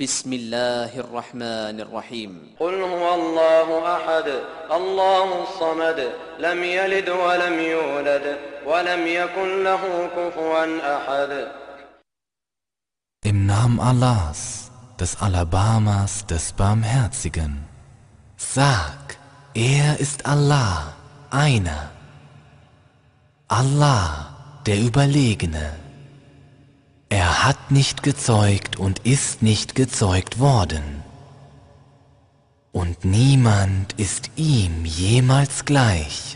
بسم الله الرحمن الرحيم قل هو الله أحد الله الصمد لم يلد ولم يولد ولم يكن له كفوا أحد Im Namen Allahs, des Alabamas, des Barmherzigen. Sag, er ist Allah, einer. Allah, der Überlegene. Er hat nicht gezeugt und ist nicht gezeugt worden. Und niemand ist ihm jemals gleich.